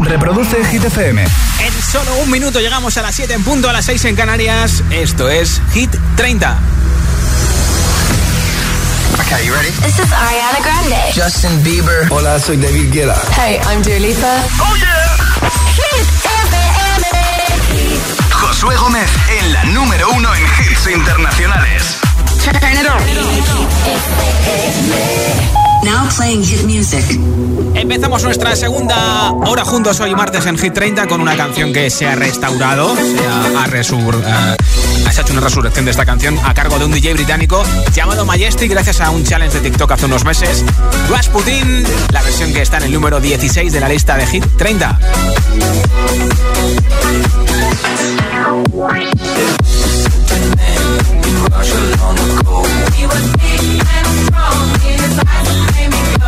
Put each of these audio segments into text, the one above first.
Reproduce Hit FM. En solo un minuto llegamos a las 7 en punto, a las 6 en Canarias. Esto es Hit 30. Okay, you ready? This is Ariana Grande. Justin Bieber. Hola, soy David Guetta. Hey, I'm Dua Lipa. Oh yeah. Hit FM. Josué Gómez en la número uno en hits internacionales. Turn it on. Now playing hit music. Empezamos nuestra segunda hora juntos hoy martes en Hit 30 con una canción que se ha restaurado, se ha, resur, ha hecho una resurrección de esta canción a cargo de un DJ británico llamado Majestic gracias a un challenge de TikTok hace unos meses. Rasputin, la versión que está en el número 16 de la lista de Hit 30.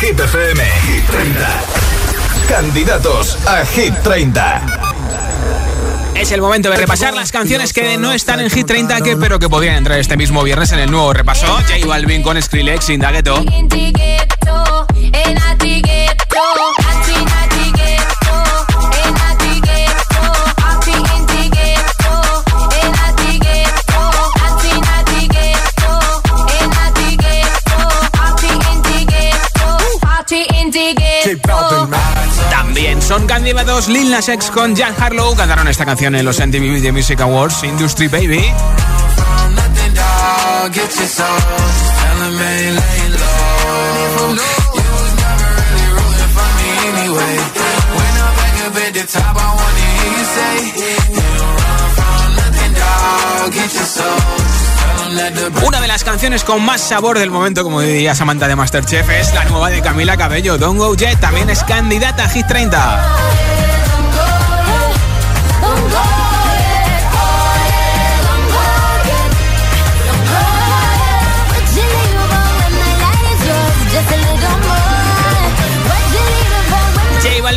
Hit FM. Hit 30. Candidatos a Hit 30. Es el momento de repasar las canciones que no están en Hit 30, que, pero que podrían entrar este mismo viernes en el nuevo repaso. J Balvin con Skrillex, Indagueto. Son candidatos Lil Nas X con Jan Harlow. Cantaron esta canción en los MTV Video Music Awards, Industry Baby. Una de las canciones con más sabor del momento, como diría Samantha de Masterchef, es la nueva de Camila Cabello, Don't Go Jet, también es candidata a Hit 30.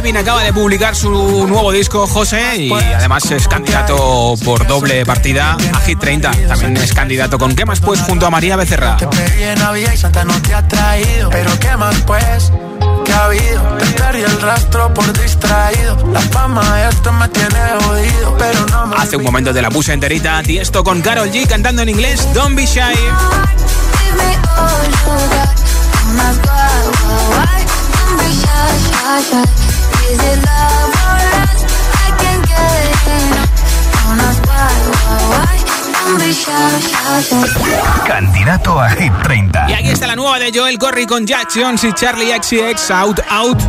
Balvin acaba de publicar su nuevo disco, José, y además es candidato por doble partida a Hit 30. También es candidato con ¿Qué más pues? junto a María Becerra. Te y Santa no te ha traído, pero ¿qué más pues? ¿Qué ha habido? Te perdí el rastro por distraído. La fama esto me tiene jodido, pero no me Hace un momento te la puse enterita. Y esto con Carol G cantando en inglés, Don't Be Shy. Candidato a Hit 30. Y aquí está la nueva de Joel Corry con Jack Jones y Charlie XCX Out. Out.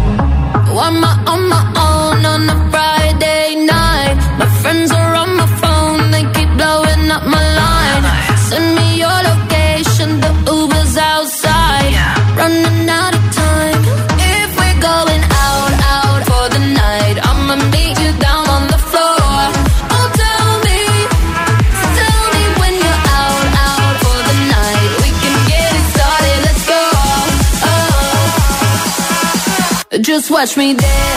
Watch me dance.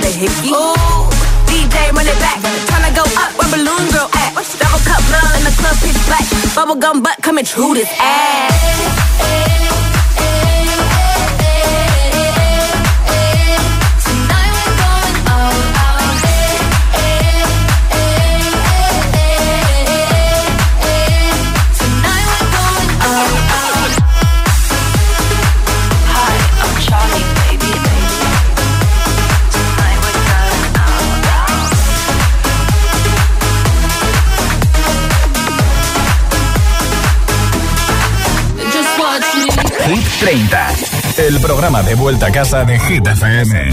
The hickey. Ooh, DJ run it back. Tryna go up where balloon girl at. Double cup love in the club pitch black. Bubble gum butt coming true this ass. 30. El programa de vuelta a casa de Hit FM.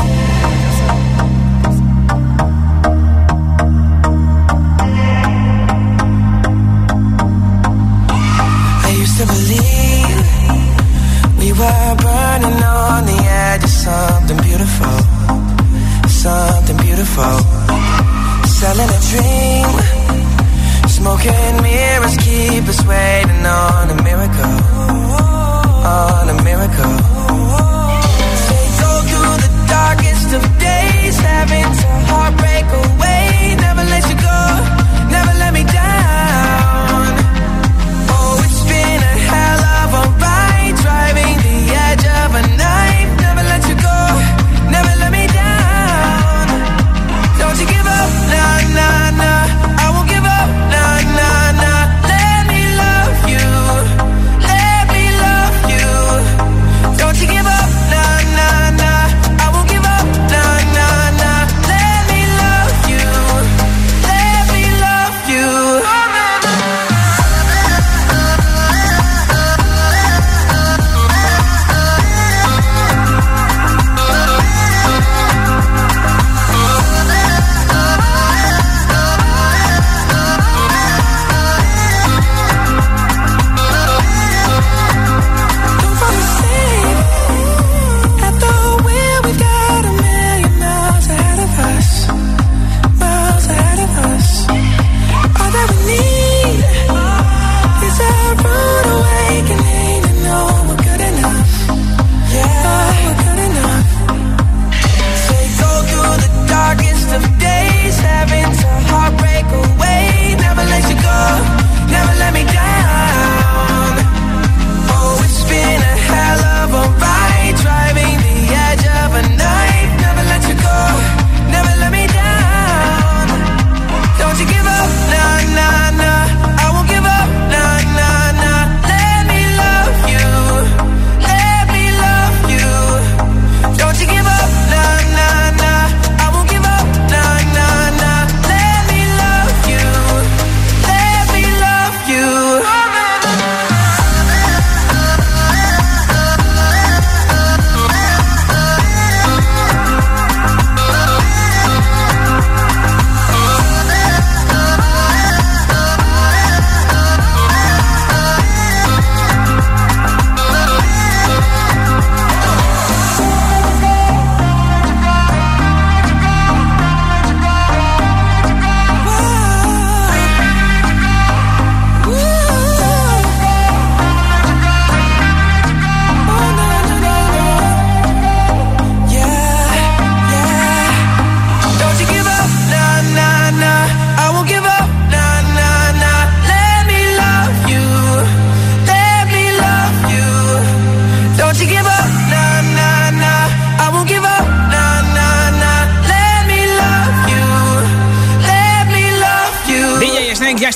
Selling a dream, smoking mirrors waiting on a miracle, on a miracle. Say go through the darkest of days, having to heartbreak away. Never let you go, never let me down.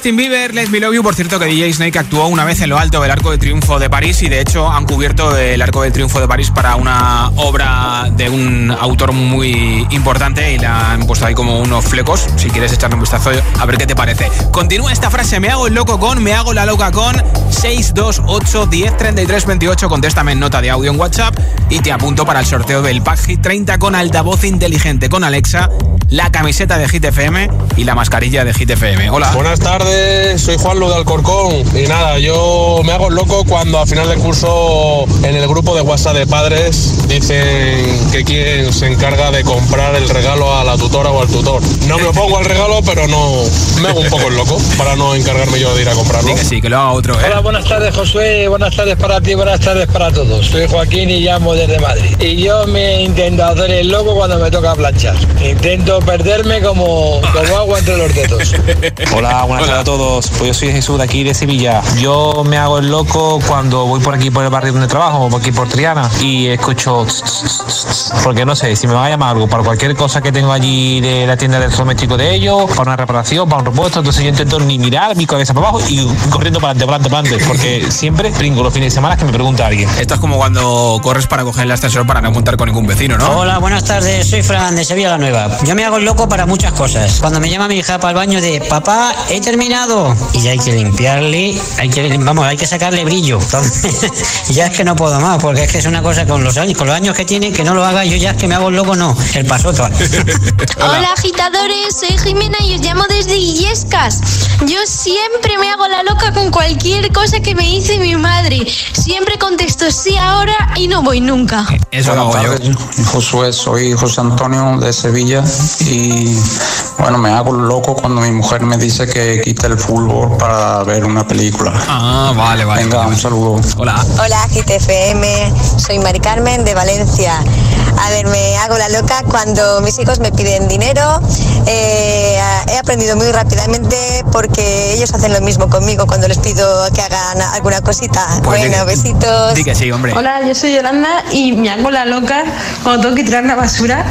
Justin Bieber, Let Me Love You. Por cierto, que DJ Snake actuó una vez en lo alto del Arco de Triunfo de París y de hecho han cubierto el Arco del Triunfo de París para una obra de un autor muy importante y le han puesto ahí como unos flecos. Si quieres echarle un vistazo, a ver qué te parece. Continúa esta frase: Me hago el loco con, me hago la loca con 628 10 33 28. Contéstame en nota de audio en WhatsApp y te apunto para el sorteo del Pack Hit 30 con altavoz inteligente con Alexa, la camiseta de Hit FM y la mascarilla de Hit FM. Hola. Buenas tardes, soy Juan Lu de Alcorcón y nada, yo me hago el loco cuando a final de curso en el grupo de WhatsApp de padres dicen que quien se encarga de comprar el regalo a la tutora o al tutor. No me opongo al regalo, pero no me hago un poco el loco para no encargarme yo de ir a comprarlo. Sí, que sí, que lo haga otro, ¿eh? Hola, buenas tardes Josué, buenas tardes para ti, buenas tardes para todos. Soy Joaquín y llamo desde Madrid. Y yo me intento hacer el loco cuando me toca planchar. Intento perderme como, como agua entre los dedos. Hola, buenas tardes a todos. Pues yo soy Jesús de aquí de Sevilla. Yo me hago el loco cuando voy por aquí por el barrio donde trabajo, por aquí por Triana, y escucho tss, tss, tss, tss, porque no sé, si me va a llamar algo para cualquier cosa que tengo allí de la tienda del doméstico de ellos, para una reparación, para un repuesto, entonces yo intento ni mirar mi cabeza para abajo y corriendo para adelante, para adelante, para adelante, porque siempre pringo los fines de semana que me pregunta alguien. Esto es como cuando corres para coger el ascensor para no contar con ningún vecino, ¿no? Hola, buenas tardes, soy Fran de Sevilla la Nueva. Yo me hago el loco para muchas cosas. Cuando me llama mi hija para el baño de papá, he terminado. Y ya hay que limpiarle, hay que, vamos, hay que sacarle brillo. Ya es que no puedo más, porque es que es una cosa con los años, con los años que tiene, que no lo haga yo ya es que me hago el loco, no. El pasoto. Hola agitadores, soy Jimena y os llamo desde Illescas. Yo siempre me hago la loca con cualquier cosa que me dice mi madre. Siempre contesto sí ahora y no voy nunca. Eso lo hago yo. Josué, soy José Antonio de Sevilla y bueno, me hago loco cuando mi mujer me dice que quite el fútbol para ver una película. Ah, vale, vale. Venga, un saludo. Hola. Hola GTFM, soy Mari Carmen de Valencia. A ver, me hago la loca cuando mis hijos me piden dinero. Eh, he aprendido muy rápidamente porque ellos hacen lo mismo conmigo cuando les pido que hagan alguna cosita. Pues bueno, di- besitos. Di que sí, hombre. Hola, yo soy Yolanda y me hago la loca cuando tengo que tirar la basura,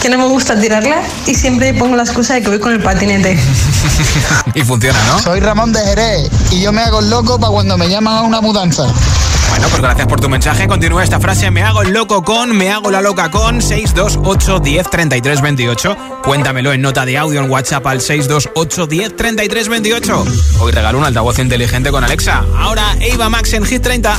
que no me gusta tirarla y siempre pongo la excusa de que voy con el patinete. y funciona, ¿no? Soy Ramón de Jerez y yo me hago el loco para cuando me llaman a una mudanza. Bueno, pues gracias por tu mensaje. Continúa esta frase. Me hago el loco con, me hago la loca con 628 10 33 28. Cuéntamelo en nota de audio en WhatsApp al 628 10 33 28. Hoy regalo un altavoz inteligente con Alexa. Ahora Eva Max en Hit 30.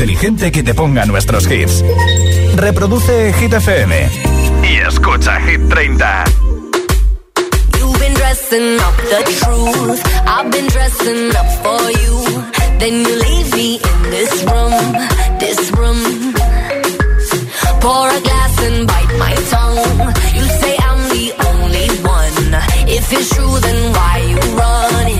Inteligente que te ponga nuestros hits. Reproduce Hit FM y escucha Hit 30. You've been dressing up the truth. I've been dressing up for you. Then you leave me in this room, this room. Pour a glass and bite my tongue. You say I'm the only one. If it's true, then why you run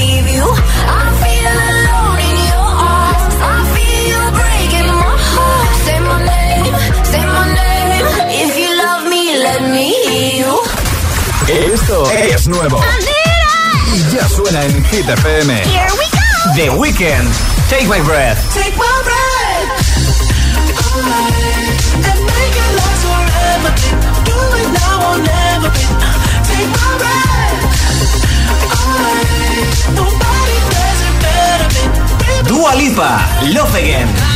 Esto es nuevo. Y ya suena en Hit FM. Here we go. The Weekend. Take my breath. Take my breath. And make it last forever. Do it now or never. Take my breath. Nobody does it better. Dua Lipa. Love Again.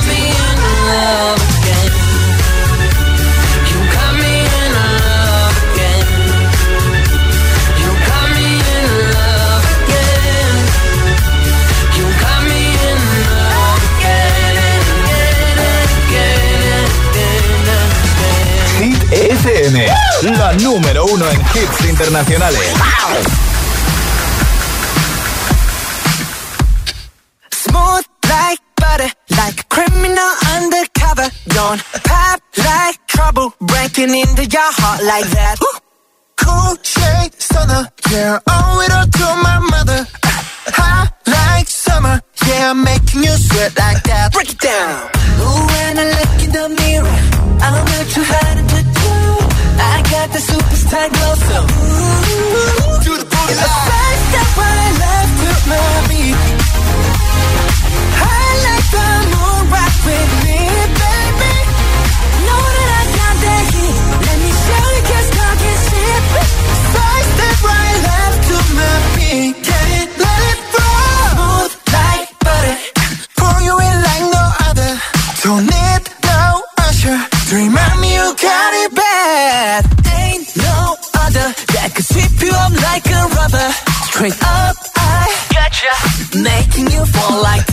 La número uno en hits internacionales. Smooth like butter, like a criminal undercover. Don't pop like trouble, breaking into your heart like that. Cool shade stunner, yeah, owe it all to my mother. Hot like summer, yeah, making you sweat like that. Break it down. The superstar glow, so do the booty. The first step when I to my beat. I like the moon rock with me, Straight up, I gotcha. Making you fall like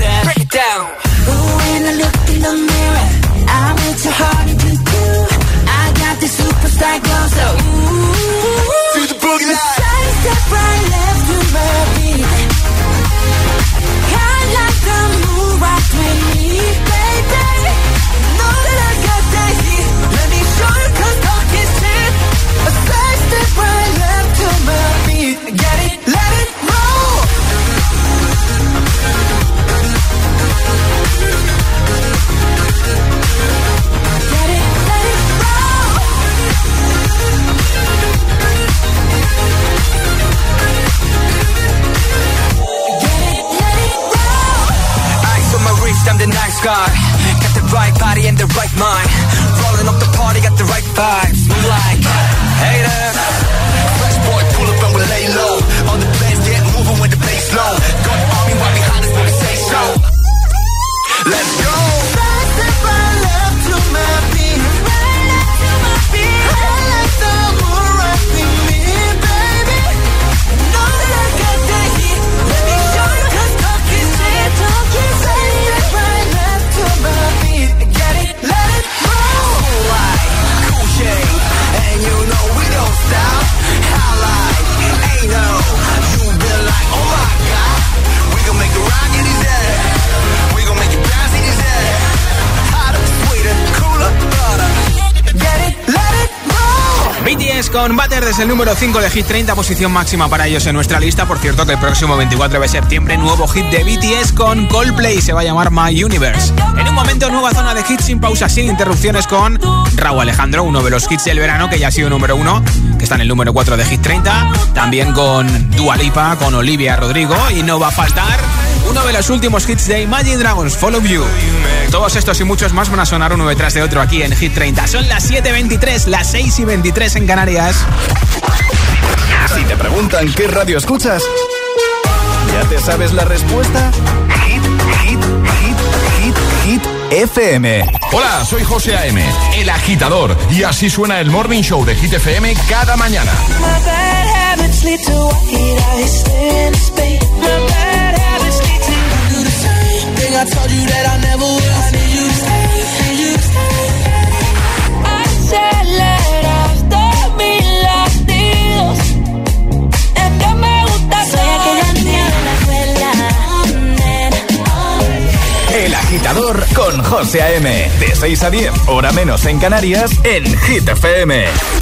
número 5 de Hit 30, posición máxima para ellos en nuestra lista. Por cierto, que el próximo 24 de septiembre, nuevo hit de BTS con Coldplay, se va a llamar My Universe. En un momento, nueva zona de hits sin pausa, sin interrupciones con Raúl Alejandro, uno de los hits del verano que ya ha sido número 1, que está en el número 4 de Hit 30. También con Dua Lipa, con Olivia Rodrigo y no va a faltar uno de los últimos hits de Imagine Dragons, Follow You. Todos estos y muchos más van a sonar uno detrás de otro aquí en Hit 30. Son las 7.23, las 6 y 23 en Canarias. Si te preguntan qué radio escuchas, ¿ya te sabes la respuesta? Hit, hit, hit, hit, hit, FM. Hola, soy José A.M., el agitador, y así suena el Morning Show de Hit FM cada mañana. My bad thing I told you that I never would. I need you to stay, need you to stay. I said let off todos mis latidos. Es que me gusta Soy aquella niña de la El agitador con José A.M. De 6 a 10, hora menos en Canarias, en Hit FM.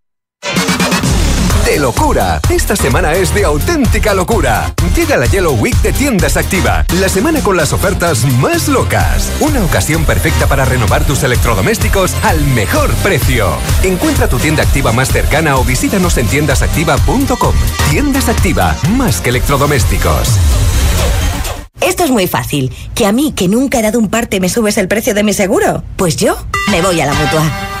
De locura. Esta semana es de auténtica locura. Llega la Yellow Week de Tiendas Activa, la semana con las ofertas más locas. Una ocasión perfecta para renovar tus electrodomésticos al mejor precio. Encuentra tu tienda activa más cercana o visítanos en tiendasactiva.com. Tiendas Activa, más que electrodomésticos. Esto es muy fácil. ¿Que a mí, que nunca he dado un parte, me subes el precio de mi seguro? Pues yo me voy a la mutua.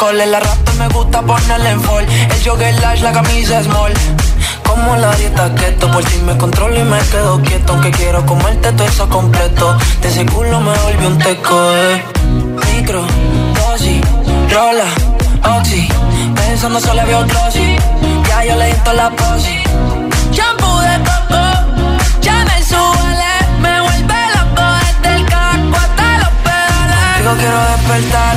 En la rata me gusta ponerle en fall. El jogger lash, la camisa small. Como la dieta keto, por si me controlo y me quedo quieto. Aunque quiero comerte todo eso completo. De ese culo me volví un teco, eh. Micro, dosis, rola, oxi. Pensando solo veo glossy. Ya yo le di la posi. Shampoo de coco, ya me suele, me vuelve loco desde el caco hasta los pedales. Digo quiero despertar,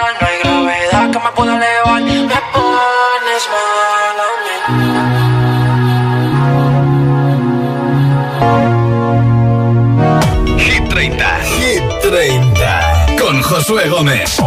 No hay gravedad que me pueda elevar, me pones mal a mí. Hit 30. Hit 30. Con Josué Gómez.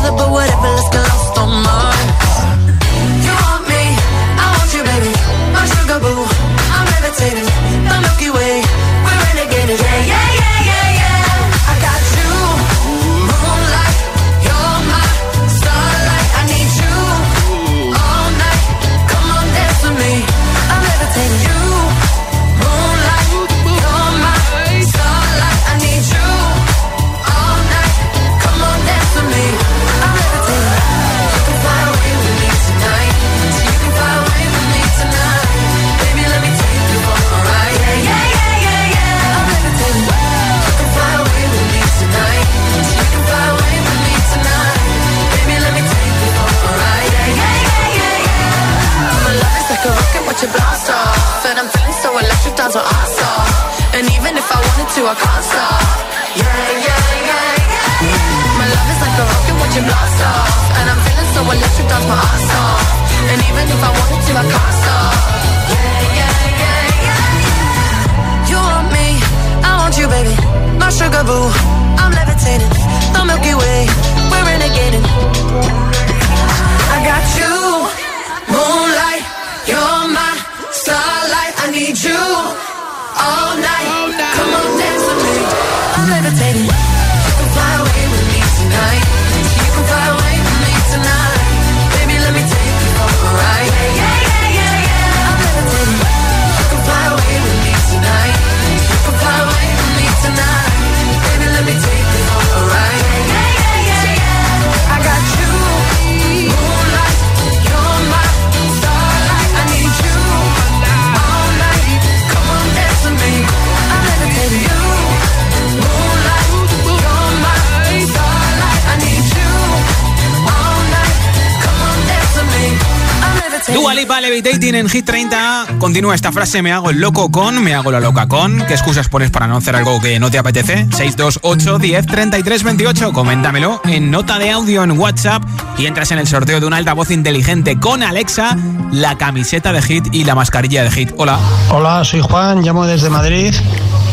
together, but whatever. Hit 30. Continúa esta frase, me hago el loco con, me hago la loca con. ¿Qué excusas pones para no hacer algo que no te apetece? 628 10 33 28. Coméntamelo en nota de audio en WhatsApp y entras en el sorteo de una altavoz inteligente con Alexa, la camiseta de Hit y la mascarilla de Hit. Hola. Hola, soy Juan, llamo desde Madrid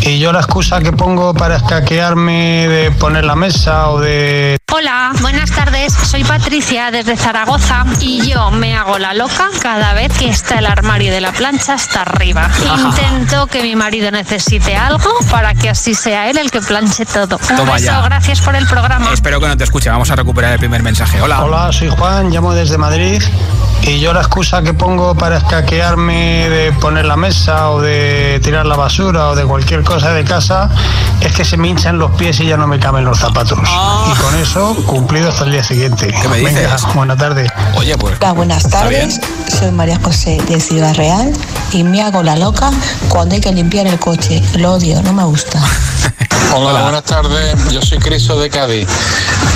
y yo la excusa que pongo para escaquearme de poner la mesa o de... Hola, buenas tardes. Soy Patricia desde Zaragoza y yo me hago la loca cada vez que está el armario de la plancha hasta arriba. Intento que mi marido necesite algo para que así sea él el que planche todo. Un Toma beso, ya. gracias por el programa. Espero que no te escuche. Vamos a recuperar el primer mensaje. Hola. Hola, soy Juan, llamo desde Madrid y yo la excusa que pongo para escaquearme de poner la mesa o de tirar la basura o de cualquier cosa de casa es que se me hinchan los pies y ya no me caben los zapatos. Y con eso cumplido hasta el día siguiente. ¿Qué me Venga, dices? buena tarde. Oye, pues. Hola, buenas tardes. Soy María José de Ciudad Real y me hago la loca cuando hay que limpiar el coche. Lo odio, no me gusta. Hola, buenas tardes. Yo soy Criso de Cádiz.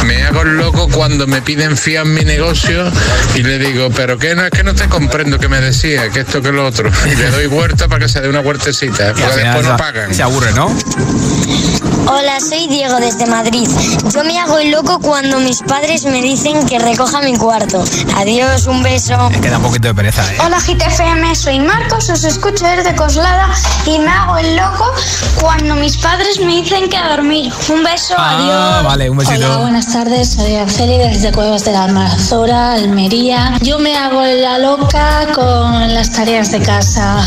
Me hago el loco cuando me piden fiar mi negocio y le digo, pero que no es que no te comprendo que me decía, que esto que lo otro. Y le doy vuelta para que se dé una huertecita, porque después no se- pagan. Se aburre, ¿no? Hola, soy Diego desde Madrid. Yo me hago el loco cuando mis padres me dicen que recoja mi cuarto. Adiós, un beso. Me queda un poquito de pereza, ¿eh? Hola GTFM, soy Marcos, os escucho desde Coslada y me hago el loco cuando mis padres me dicen que a dormir. Un beso, Ah, adiós. vale, un besito. Hola, buenas tardes. Soy Arceli desde Cuevas de la Almazora, Almería. Yo me hago la loca con las tareas de casa.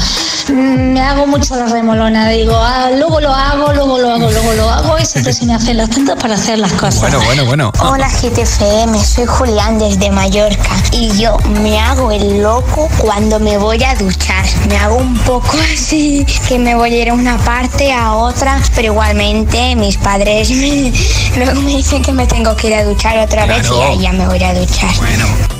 Mm, Me hago mucho la remolona. Digo, ah, luego lo hago, luego lo hago, luego lo hago y siempre se me hacen las tantas para hacer las cosas. Bueno, bueno, bueno. Hola GTFM, soy Julián desde Mallorca y yo me hago el loco cuando me voy a duchar. Me hago un poco así, que me voy a ir a una parte a otra, pero igualmente mis padres luego me dicen que me tengo que ir a duchar otra vez y ahí ya me voy a duchar.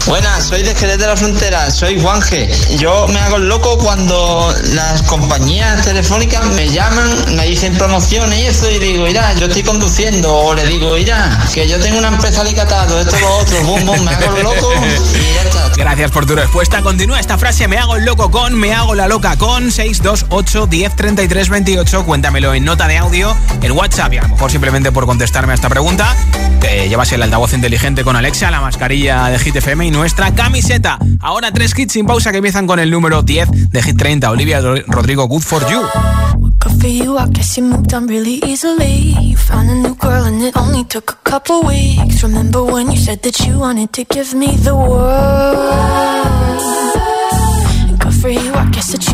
Buenas, soy de Jerez de la Frontera, soy Juanje. Yo me hago el loco cuando las compañías telefónicas me llaman, me dicen promociones y eso, y digo, mira, yo estoy conduciendo, o le digo, mira, que yo tengo una empresa alicatado, esto, lo otro, bum, bum, me hago loco y ya está. Gracias por tu respuesta. Continúa esta frase, me hago el loco con, me hago la loca con 628 10 33 28. Cuéntamelo en nota de audio, en WhatsApp y a lo mejor simplemente por contestarme a esta pregunta, te llevas el altavoz inteligente con Alexa, la mascarilla de Hit FM y nuestra camiseta. Ahora tres hits sin pausa que empiezan con el número 10 de Hit 30. Olivia Rodrigo, Good for You. Good for you, I guess you moved on really easily. You found a new girl and it only took a couple weeks. Remember when you said that you wanted to give me the world? Good for you, I guess that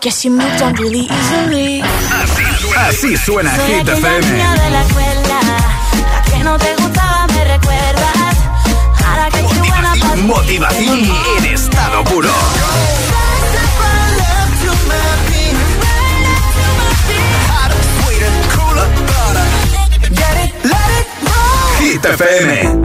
Guess you moved on really easily. Así, suena Hit FM. de la escuela, Motivación, motivación en estado puro. Hit FM.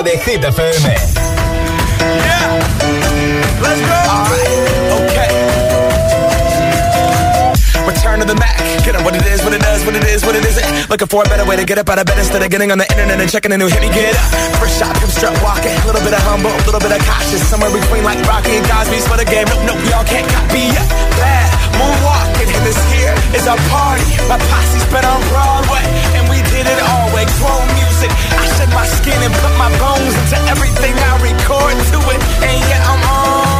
la de Hit FM. Yeah. Let's go. All right. Okay. Return to the Mac. Get up what it is, what it does, what it is, what it isn't. Looking for a better way to get up out of bed instead of getting on the internet and checking a new hit. Me get up. First shot, come strut walking. A little bit of humble, a little bit of cautious. Somewhere between like Rocky and Cosby's for the game. Nope, nope, y'all can't copy. Yeah moonwalking, and this here is our party. My posse's been on Broadway, and we did it all way. Grown music. I shed my skin and put my bones into everything I record to it. And yeah, I'm on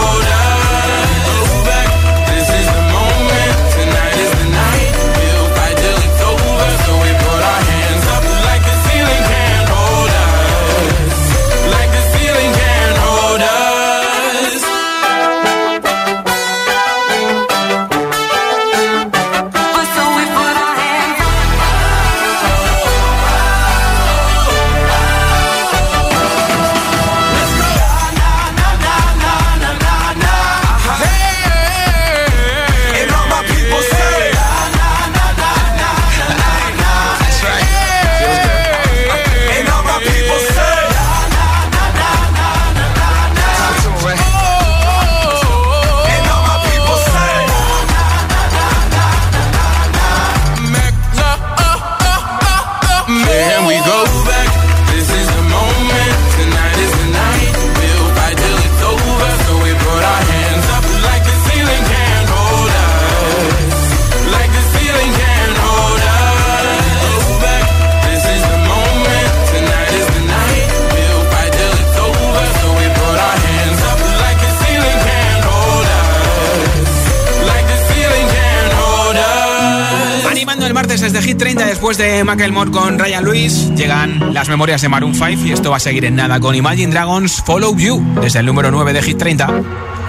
30 después de Macklemore con Ryan Lewis llegan las memorias de Maroon 5 y esto va a seguir en nada con Imagine Dragons Follow You desde el número 9 de Hit 30.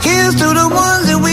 Here's to the ones that we.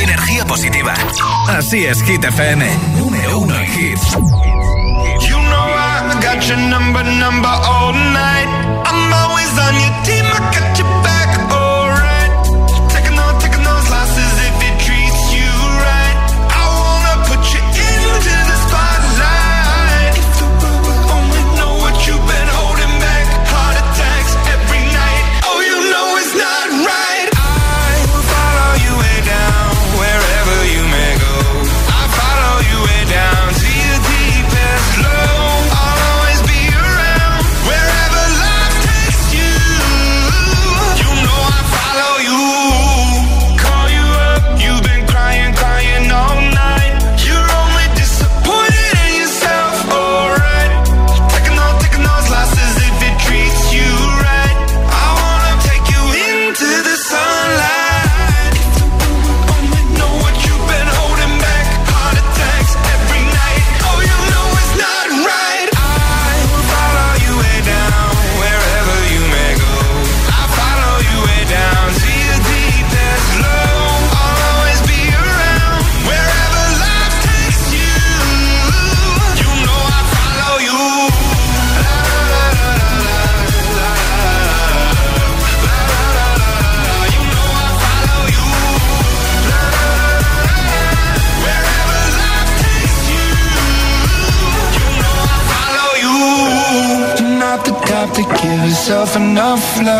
Energía positiva. Así es, Hit FM. Número uno en hits. flow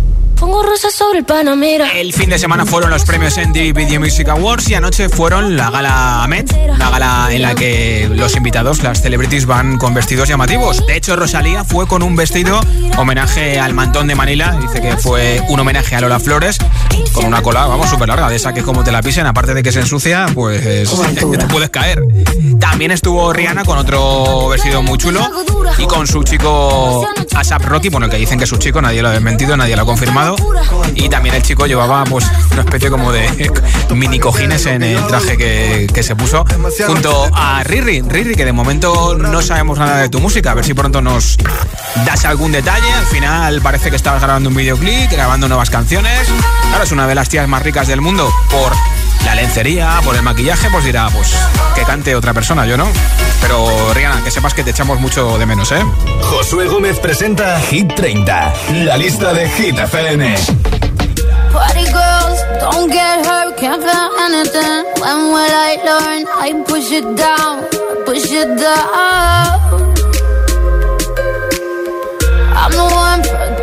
Pongo rosas sobre el Panamera. El fin de semana fueron los premios MTV Video Music Awards y anoche fueron la gala Met, la gala en la que los invitados, las celebrities, van con vestidos llamativos. De hecho, Rosalía fue con un vestido homenaje al mantón de Manila. Dice que fue un homenaje a Lola Flores con una cola, vamos, súper larga, de esa que como te la pisen, aparte de que se ensucia, pues te puedes caer. También estuvo Rihanna con otro vestido muy chulo y con su chico ASAP Rocky, bueno, que dicen que es su chico, nadie lo ha desmentido, nadie lo ha confirmado. Y también el chico llevaba pues una especie como de mini cojines en el traje que, que se puso junto a Riri. Riri, que de momento no sabemos nada de tu música, a ver si pronto nos das algún detalle. Al final parece que estabas grabando un videoclip, grabando nuevas canciones. Claro, es una de las tías más ricas del mundo por la lencería, por el maquillaje, pues dirá, pues que cante otra persona, yo no. Pero Rihanna, que sepas que te echamos mucho de menos, ¿eh? Josué Gómez presenta Hit 30, la lista de Hit FM. Push it down. I'm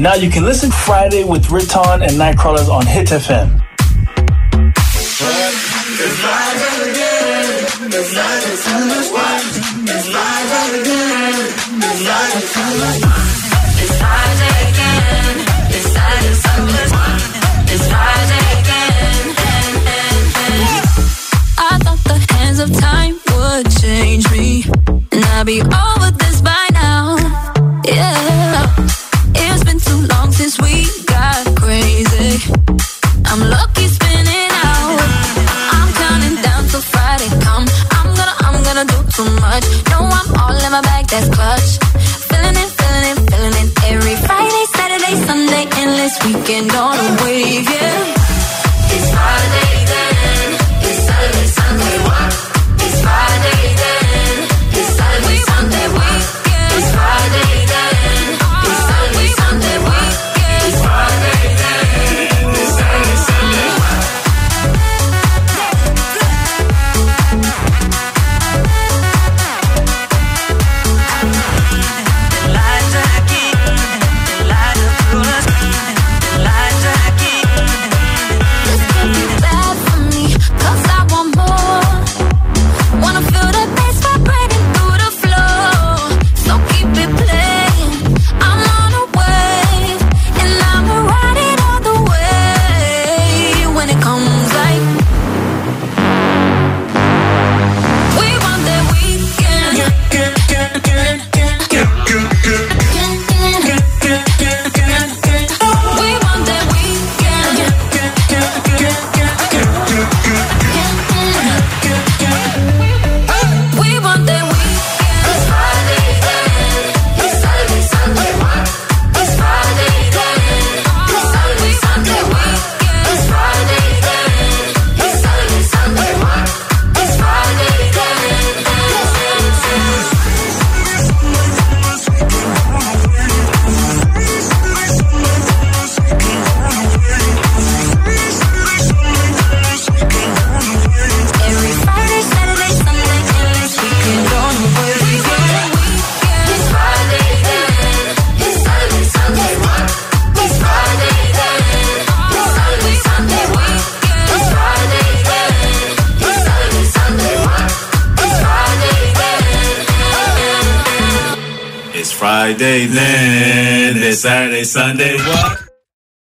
And now you can listen Friday with Riton and Nightcrawlers on Hit FM.